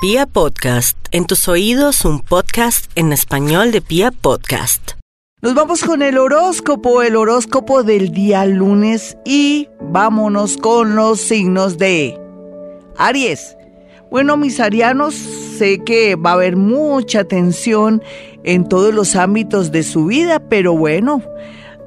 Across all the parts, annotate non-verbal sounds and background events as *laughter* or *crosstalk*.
Pia Podcast, en tus oídos un podcast en español de Pia Podcast. Nos vamos con el horóscopo, el horóscopo del día lunes y vámonos con los signos de Aries. Bueno, mis arianos, sé que va a haber mucha tensión en todos los ámbitos de su vida, pero bueno,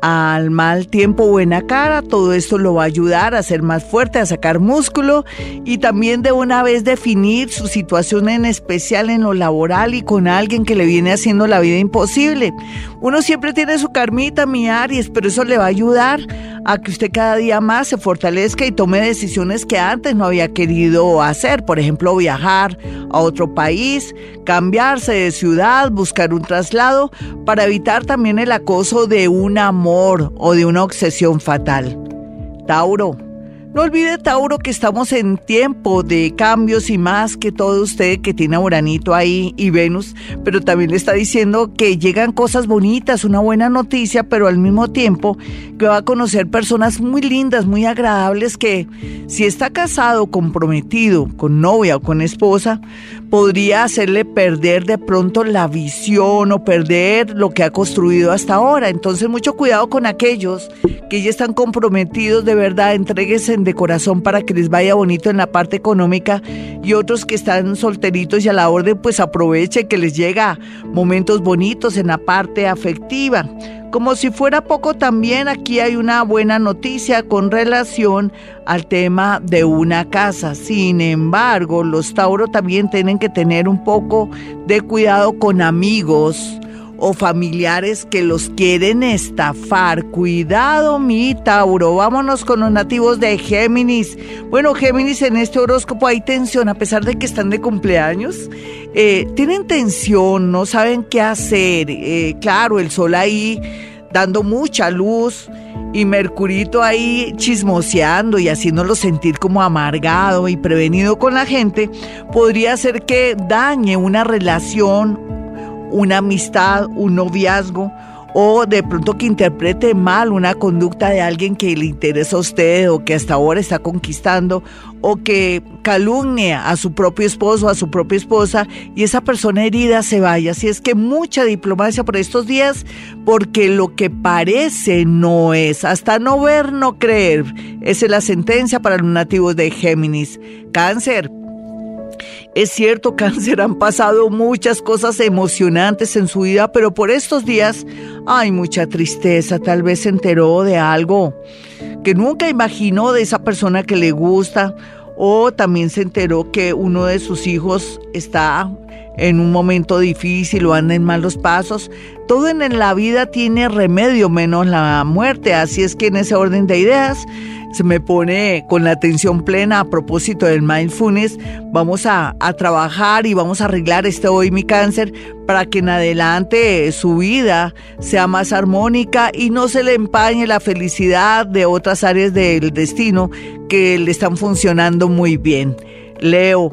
al mal tiempo buena cara, todo esto lo va a ayudar a ser más fuerte, a sacar músculo y también de una vez definir su situación en especial en lo laboral y con alguien que le viene haciendo la vida imposible. Uno siempre tiene su carmita, mi Aries, pero eso le va a ayudar a que usted cada día más se fortalezca y tome decisiones que antes no había querido hacer, por ejemplo, viajar a otro país, cambiarse de ciudad, buscar un traslado para evitar también el acoso de un amor o de una obsesión fatal. Tauro. No olvide, Tauro, que estamos en tiempo de cambios y más que todo usted que tiene a Uranito ahí y Venus, pero también le está diciendo que llegan cosas bonitas, una buena noticia, pero al mismo tiempo que va a conocer personas muy lindas, muy agradables que si está casado, comprometido, con novia o con esposa, podría hacerle perder de pronto la visión o perder lo que ha construido hasta ahora. Entonces, mucho cuidado con aquellos que ya están comprometidos de verdad, de corazón para que les vaya bonito en la parte económica y otros que están solteritos y a la orden, pues aproveche que les llega momentos bonitos en la parte afectiva. Como si fuera poco también aquí hay una buena noticia con relación al tema de una casa. Sin embargo, los Tauro también tienen que tener un poco de cuidado con amigos o familiares que los quieren estafar. Cuidado, mi Tauro. Vámonos con los nativos de Géminis. Bueno, Géminis en este horóscopo hay tensión, a pesar de que están de cumpleaños. Eh, tienen tensión, no saben qué hacer. Eh, claro, el sol ahí dando mucha luz y Mercurito ahí chismoseando y haciéndolo sentir como amargado y prevenido con la gente, podría hacer que dañe una relación una amistad, un noviazgo, o de pronto que interprete mal una conducta de alguien que le interesa a usted o que hasta ahora está conquistando o que calumnie a su propio esposo, a su propia esposa y esa persona herida se vaya. Así es que mucha diplomacia por estos días porque lo que parece no es. Hasta no ver, no creer. Esa es la sentencia para los nativos de Géminis. Cáncer. Es cierto, *laughs* cáncer, han pasado muchas cosas emocionantes en su vida, pero por estos días hay mucha tristeza. Tal vez se enteró de algo que nunca imaginó de esa persona que le gusta o también se enteró que uno de sus hijos está en un momento difícil o anda en malos pasos. Todo en la vida tiene remedio menos la muerte, así es que en ese orden de ideas se me pone con la atención plena a propósito del mindfulness. Vamos a, a, trabajar y vamos a arreglar este hoy mi cáncer para que en adelante su vida sea más armónica y no se le empañe la felicidad de otras áreas del destino que le están funcionando muy bien. Leo.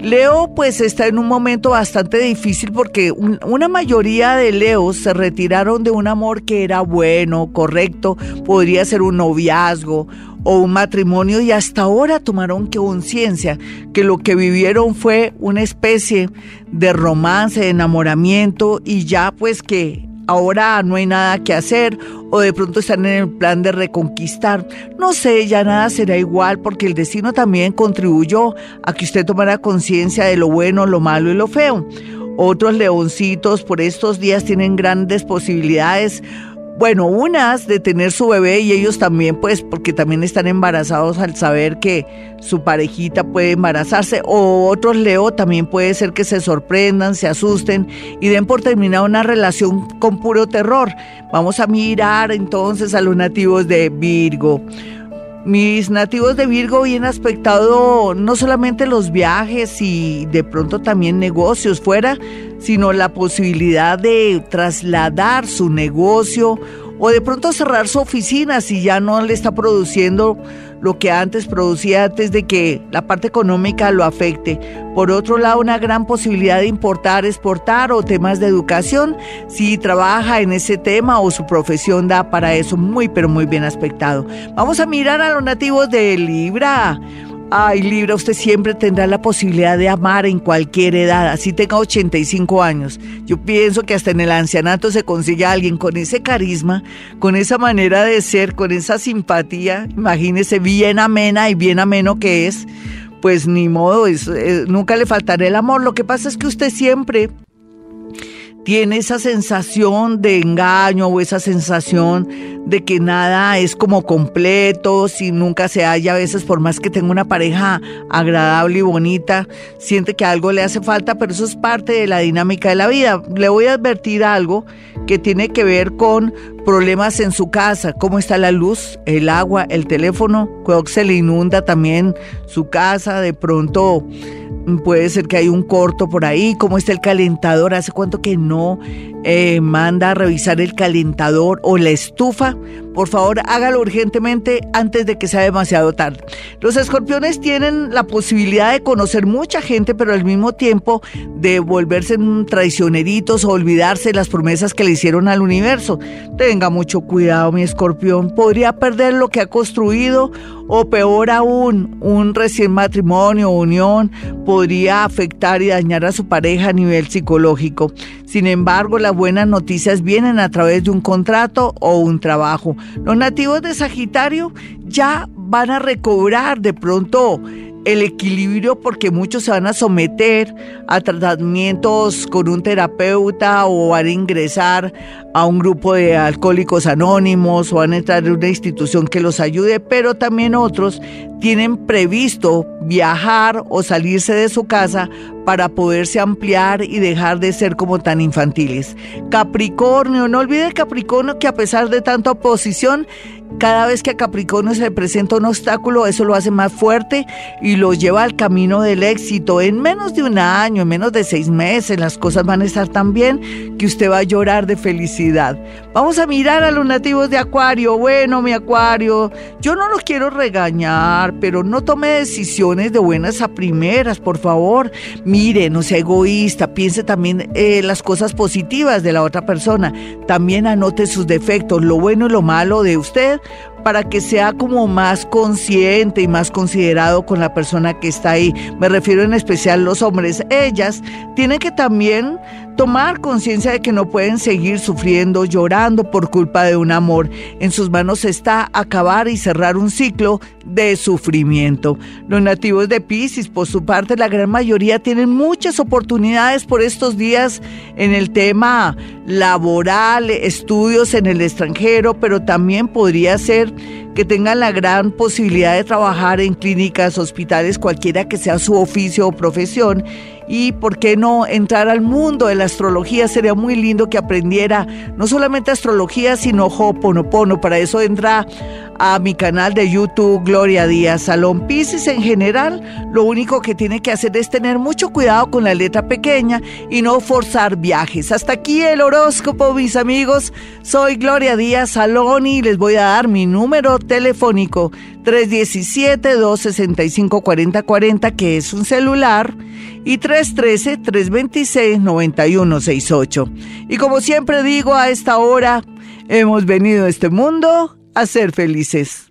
Leo pues está en un momento bastante difícil porque una mayoría de Leos se retiraron de un amor que era bueno, correcto, podría ser un noviazgo o un matrimonio y hasta ahora tomaron conciencia que lo que vivieron fue una especie de romance, de enamoramiento y ya pues que ahora no hay nada que hacer o de pronto están en el plan de reconquistar. No sé, ya nada será igual porque el destino también contribuyó a que usted tomara conciencia de lo bueno, lo malo y lo feo. Otros leoncitos por estos días tienen grandes posibilidades bueno, unas de tener su bebé y ellos también, pues, porque también están embarazados al saber que su parejita puede embarazarse. O otros, Leo, también puede ser que se sorprendan, se asusten y den por terminada una relación con puro terror. Vamos a mirar entonces a los nativos de Virgo. Mis nativos de Virgo bien aspectado no solamente los viajes y de pronto también negocios fuera, sino la posibilidad de trasladar su negocio o de pronto cerrar su oficina si ya no le está produciendo lo que antes producía antes de que la parte económica lo afecte. Por otro lado, una gran posibilidad de importar, exportar o temas de educación si trabaja en ese tema o su profesión da para eso muy pero muy bien aspectado. Vamos a mirar a los nativos de Libra. Ay, Libra, usted siempre tendrá la posibilidad de amar en cualquier edad, así tenga 85 años. Yo pienso que hasta en el ancianato se consigue alguien con ese carisma, con esa manera de ser, con esa simpatía, imagínese bien amena y bien ameno que es. Pues ni modo, eh, nunca le faltará el amor. Lo que pasa es que usted siempre tiene esa sensación de engaño o esa sensación de que nada es como completo, si nunca se halla a veces por más que tenga una pareja agradable y bonita, siente que algo le hace falta, pero eso es parte de la dinámica de la vida. Le voy a advertir algo que tiene que ver con problemas en su casa, cómo está la luz, el agua, el teléfono, que se le inunda también su casa, de pronto puede ser que hay un corto por ahí, cómo está el calentador, hace cuánto que no eh, manda a revisar el calentador o la estufa, por favor hágalo urgentemente antes de que sea demasiado tarde. Los escorpiones tienen la posibilidad de conocer mucha gente, pero al mismo tiempo de volverse traicioneritos o olvidarse las promesas que le hicieron al universo. Tenga mucho cuidado, mi escorpión, podría perder lo que ha construido o peor aún, un recién matrimonio o unión podría afectar y dañar a su pareja a nivel psicológico. Sin embargo, las buenas noticias vienen a través de un contrato o un trabajo. Los nativos de Sagitario ya van a recobrar de pronto el equilibrio porque muchos se van a someter a tratamientos con un terapeuta o van a ingresar a un grupo de alcohólicos anónimos o van a entrar en una institución que los ayude, pero también otros tienen previsto viajar o salirse de su casa para poderse ampliar y dejar de ser como tan infantiles. Capricornio, no olvide Capricornio que a pesar de tanta oposición, cada vez que a Capricornio se le presenta un obstáculo, eso lo hace más fuerte y lo lleva al camino del éxito. En menos de un año, en menos de seis meses, las cosas van a estar tan bien que usted va a llorar de felicidad. Vamos a mirar a los nativos de Acuario. Bueno, mi Acuario, yo no los quiero regañar, pero no tome decisiones de buenas a primeras, por favor. Mire, no sea egoísta, piense también eh, las cosas positivas de la otra persona. También anote sus defectos, lo bueno y lo malo de usted para que sea como más consciente y más considerado con la persona que está ahí. Me refiero en especial los hombres. Ellas tienen que también tomar conciencia de que no pueden seguir sufriendo, llorando por culpa de un amor. En sus manos está acabar y cerrar un ciclo de sufrimiento. Los nativos de Pisces, por su parte, la gran mayoría tienen muchas oportunidades por estos días en el tema laboral, estudios en el extranjero, pero también podría ser que tengan la gran posibilidad de trabajar en clínicas, hospitales, cualquiera que sea su oficio o profesión. Y por qué no entrar al mundo de la astrología, sería muy lindo que aprendiera no solamente astrología, sino Ho'oponopono. Para eso entra a mi canal de YouTube Gloria Díaz Salón Pisces en general. Lo único que tiene que hacer es tener mucho cuidado con la letra pequeña y no forzar viajes. Hasta aquí el horóscopo, mis amigos. Soy Gloria Díaz Salón y les voy a dar mi número telefónico 317-265-4040, que es un celular, y 313-326-9168. Y como siempre digo, a esta hora hemos venido a este mundo a ser felices.